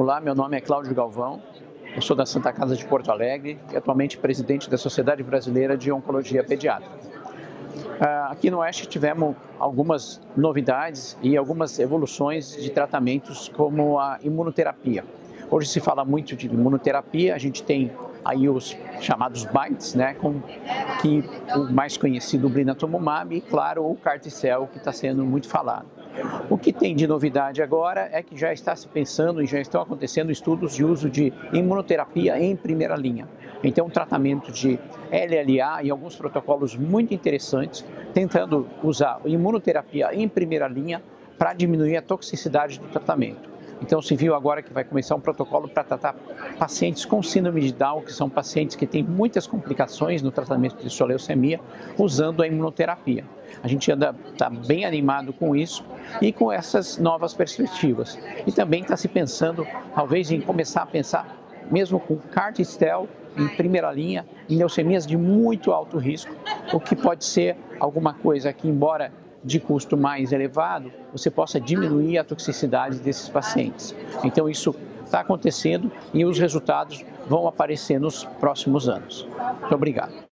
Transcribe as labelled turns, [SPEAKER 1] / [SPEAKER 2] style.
[SPEAKER 1] Olá, meu nome é Cláudio Galvão, eu sou da Santa Casa de Porto Alegre e atualmente presidente da Sociedade Brasileira de Oncologia Pediátrica. Ah, aqui no Oeste tivemos algumas novidades e algumas evoluções de tratamentos como a imunoterapia. Hoje se fala muito de imunoterapia, a gente tem aí os chamados BITES, né, com que o mais conhecido blinatumomab e claro o Carticel que está sendo muito falado. O que tem de novidade agora é que já está se pensando e já estão acontecendo estudos de uso de imunoterapia em primeira linha. Então, um tratamento de LLA e alguns protocolos muito interessantes, tentando usar imunoterapia em primeira linha para diminuir a toxicidade do tratamento. Então se viu agora que vai começar um protocolo para tratar pacientes com síndrome de Down, que são pacientes que têm muitas complicações no tratamento de sua leucemia, usando a imunoterapia. A gente está bem animado com isso e com essas novas perspectivas. E também está se pensando, talvez, em começar a pensar, mesmo com CAR-T-cell em primeira linha, em leucemias de muito alto risco, o que pode ser alguma coisa que, embora de custo mais elevado, você possa diminuir a toxicidade desses pacientes. Então, isso está acontecendo e os resultados vão aparecer nos próximos anos. Muito obrigado.